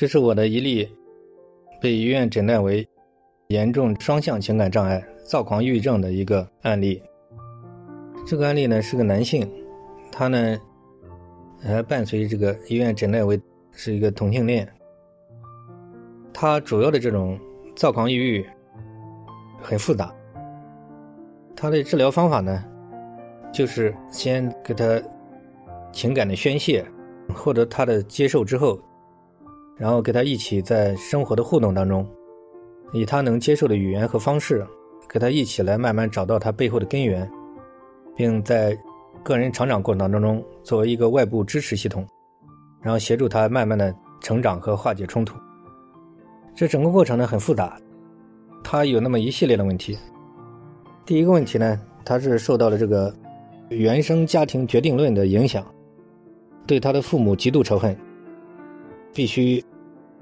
这是我的一例被医院诊断为严重双向情感障碍躁狂抑郁症的一个案例。这个案例呢是个男性，他呢还伴随这个医院诊断为是一个同性恋。他主要的这种躁狂抑郁很复杂，他的治疗方法呢就是先给他情感的宣泄，获得他的接受之后。然后跟他一起在生活的互动当中，以他能接受的语言和方式，跟他一起来慢慢找到他背后的根源，并在个人成长过程当中作为一个外部支持系统，然后协助他慢慢的成长和化解冲突。这整个过程呢很复杂，他有那么一系列的问题。第一个问题呢，他是受到了这个原生家庭决定论的影响，对他的父母极度仇恨。必须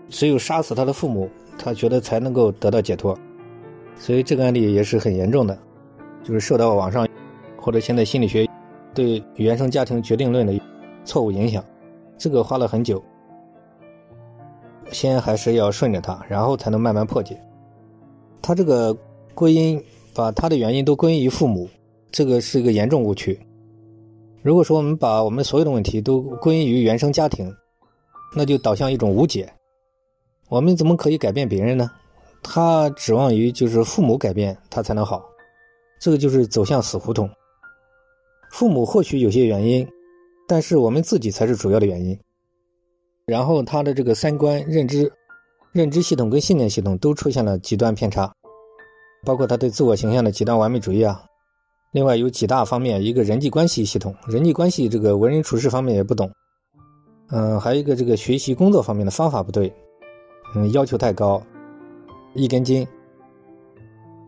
只有杀死他的父母，他觉得才能够得到解脱，所以这个案例也是很严重的，就是受到网上或者现在心理学对原生家庭决定论的错误影响，这个花了很久，先还是要顺着他，然后才能慢慢破解。他这个归因把他的原因都归因于父母，这个是一个严重误区。如果说我们把我们所有的问题都归因于原生家庭，那就导向一种无解。我们怎么可以改变别人呢？他指望于就是父母改变他才能好，这个就是走向死胡同。父母或许有些原因，但是我们自己才是主要的原因。然后他的这个三观、认知、认知系统跟信念系统都出现了极端偏差，包括他对自我形象的极端完美主义啊。另外有几大方面，一个人际关系系统，人际关系这个为人处事方面也不懂。嗯，还有一个这个学习工作方面的方法不对，嗯，要求太高，一根筋。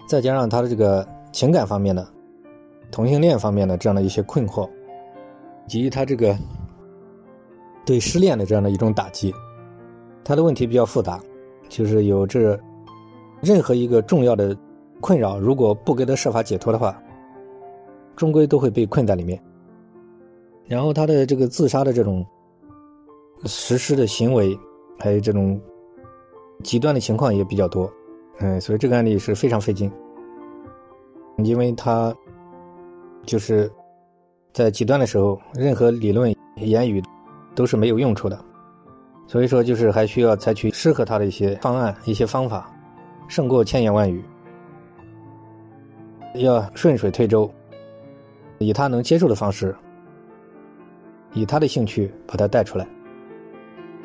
再加上他的这个情感方面的、同性恋方面的这样的一些困惑，以及他这个对失恋的这样的一种打击，他的问题比较复杂，就是有这任何一个重要的困扰，如果不给他设法解脱的话，终归都会被困在里面。然后他的这个自杀的这种。实施的行为，还有这种极端的情况也比较多，嗯，所以这个案例是非常费劲，因为他就是在极端的时候，任何理论言语都是没有用处的，所以说就是还需要采取适合他的一些方案、一些方法，胜过千言万语，要顺水推舟，以他能接受的方式，以他的兴趣把他带出来。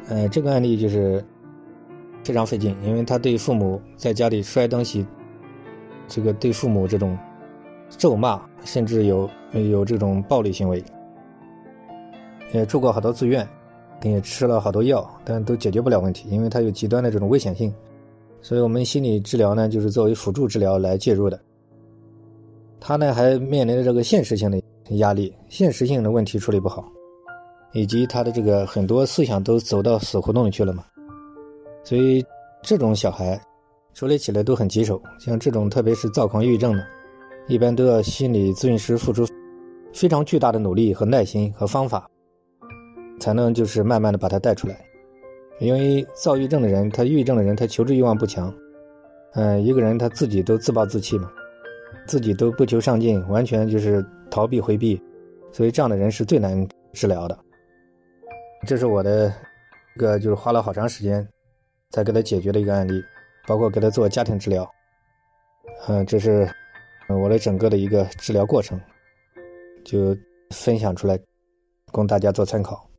呃，这个案例就是非常费劲，因为他对父母在家里摔东西，这个对父母这种咒骂，甚至有有这种暴力行为，也住过好多住院，也吃了好多药，但都解决不了问题，因为他有极端的这种危险性。所以我们心理治疗呢，就是作为辅助治疗来介入的。他呢还面临着这个现实性的压力，现实性的问题处理不好。以及他的这个很多思想都走到死胡同里去了嘛，所以这种小孩处理起来都很棘手。像这种特别是躁狂抑郁症的，一般都要心理咨询师付出非常巨大的努力和耐心和方法，才能就是慢慢的把他带出来。因为躁郁症的人，他抑郁症的人，他求知欲望不强，嗯，一个人他自己都自暴自弃嘛，自己都不求上进，完全就是逃避回避，所以这样的人是最难治疗的。这是我的一个，就是花了好长时间才给他解决的一个案例，包括给他做家庭治疗。嗯，这是我的整个的一个治疗过程，就分享出来，供大家做参考。